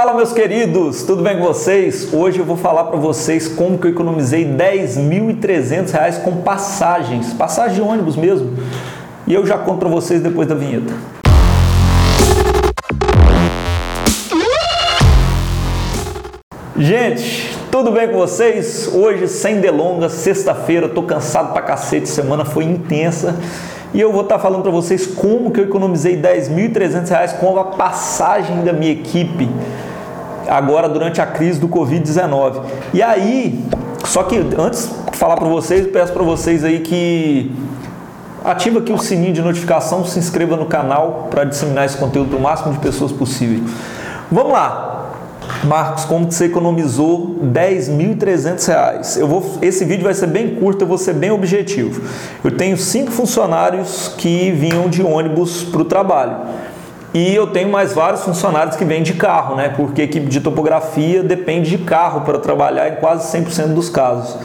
Fala meus queridos, tudo bem com vocês? Hoje eu vou falar para vocês como que eu economizei 10.300 reais com passagens, passagem de ônibus mesmo. E eu já conto para vocês depois da vinheta. Gente, tudo bem com vocês? Hoje sem delongas, sexta-feira, tô cansado pra cacete, semana foi intensa. E eu vou estar tá falando para vocês como que eu economizei 10.300 reais com a passagem da minha equipe agora durante a crise do Covid-19. E aí, só que antes de falar para vocês, peço para vocês aí que ativa aqui o sininho de notificação, se inscreva no canal para disseminar esse conteúdo para o máximo de pessoas possível. Vamos lá. Marcos, como que você economizou 10.300 reais? Eu vou, esse vídeo vai ser bem curto, eu vou ser bem objetivo. Eu tenho cinco funcionários que vinham de ônibus para o trabalho. E eu tenho mais vários funcionários que vêm de carro, né? Porque a equipe de topografia depende de carro para trabalhar em quase 100% dos casos.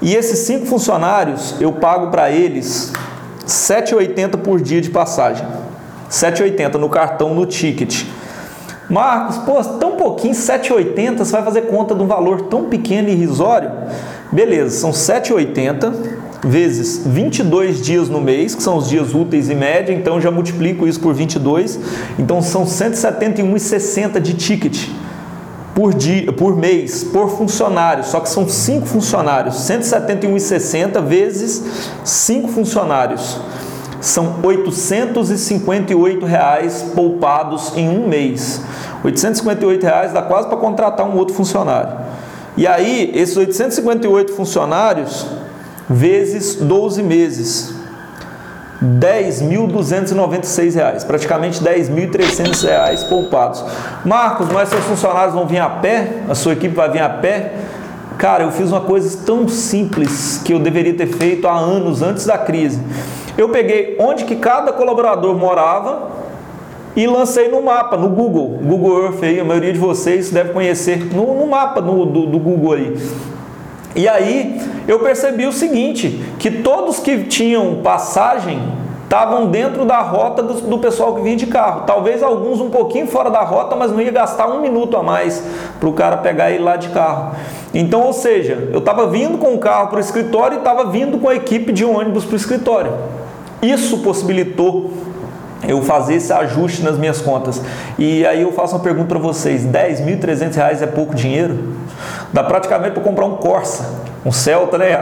E esses cinco funcionários, eu pago para eles 7,80 por dia de passagem. 7,80 no cartão, no ticket. Marcos, pô, tão pouquinho, 7,80, você vai fazer conta de um valor tão pequeno e irrisório? Beleza, são 7,80 vezes 22 dias no mês, que são os dias úteis em média, então já multiplico isso por 22, então são 171,60 de ticket por dia, por mês, por funcionário, só que são 5 funcionários, 171,60 vezes 5 funcionários são 858 reais poupados em um mês. 858 reais dá quase para contratar um outro funcionário. E aí, esses 858 funcionários vezes 12 meses, 10.296 reais, praticamente 10.300 reais poupados. Marcos, mas seus funcionários vão vir a pé? A sua equipe vai vir a pé? Cara, eu fiz uma coisa tão simples que eu deveria ter feito há anos antes da crise. Eu peguei onde que cada colaborador morava e lancei no mapa, no Google, Google Earth aí, a maioria de vocês deve conhecer, no, no mapa do, do Google aí. E aí eu percebi o seguinte, que todos que tinham passagem estavam dentro da rota do, do, pessoal que vinha de carro. Talvez alguns um pouquinho fora da rota, mas não ia gastar um minuto a mais para o cara pegar ele lá de carro. Então, ou seja, eu estava vindo com o carro para o escritório e estava vindo com a equipe de ônibus para o escritório. Isso possibilitou eu fazer esse ajuste nas minhas contas. E aí eu faço uma pergunta para vocês: R$ reais é pouco dinheiro? Dá praticamente para comprar um Corsa, um Celta, né?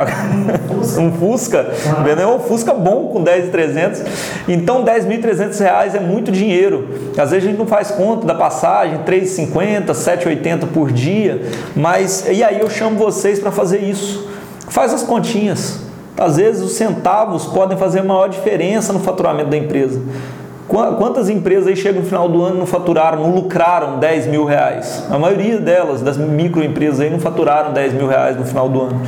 um Fusca, ah. um Fusca bom com 10.300. Então R$ reais é muito dinheiro. Às vezes a gente não faz conta da passagem, 3,50, 7,80 por dia, mas e aí eu chamo vocês para fazer isso. Faz as continhas. Às vezes os centavos podem fazer maior diferença no faturamento da empresa. Quantas empresas aí chegam no final do ano não faturaram, não lucraram 10 mil reais? A maioria delas, das microempresas aí, não faturaram 10 mil reais no final do ano.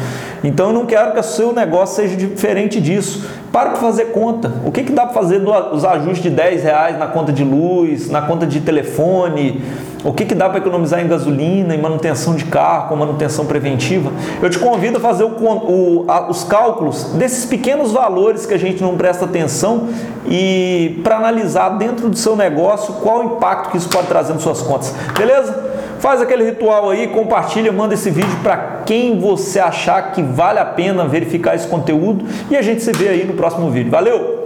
Então eu não quero que o seu negócio seja diferente disso. Para de fazer conta. O que, que dá para fazer dos ajustes de 10 reais na conta de luz, na conta de telefone? O que, que dá para economizar em gasolina, em manutenção de carro, com manutenção preventiva? Eu te convido a fazer o, o, a, os cálculos desses pequenos valores que a gente não presta atenção e para analisar dentro do seu negócio qual o impacto que isso pode trazer nas suas contas. Beleza? Faz aquele ritual aí, compartilha, manda esse vídeo para quem você achar que vale a pena verificar esse conteúdo e a gente se vê aí no próximo vídeo. Valeu!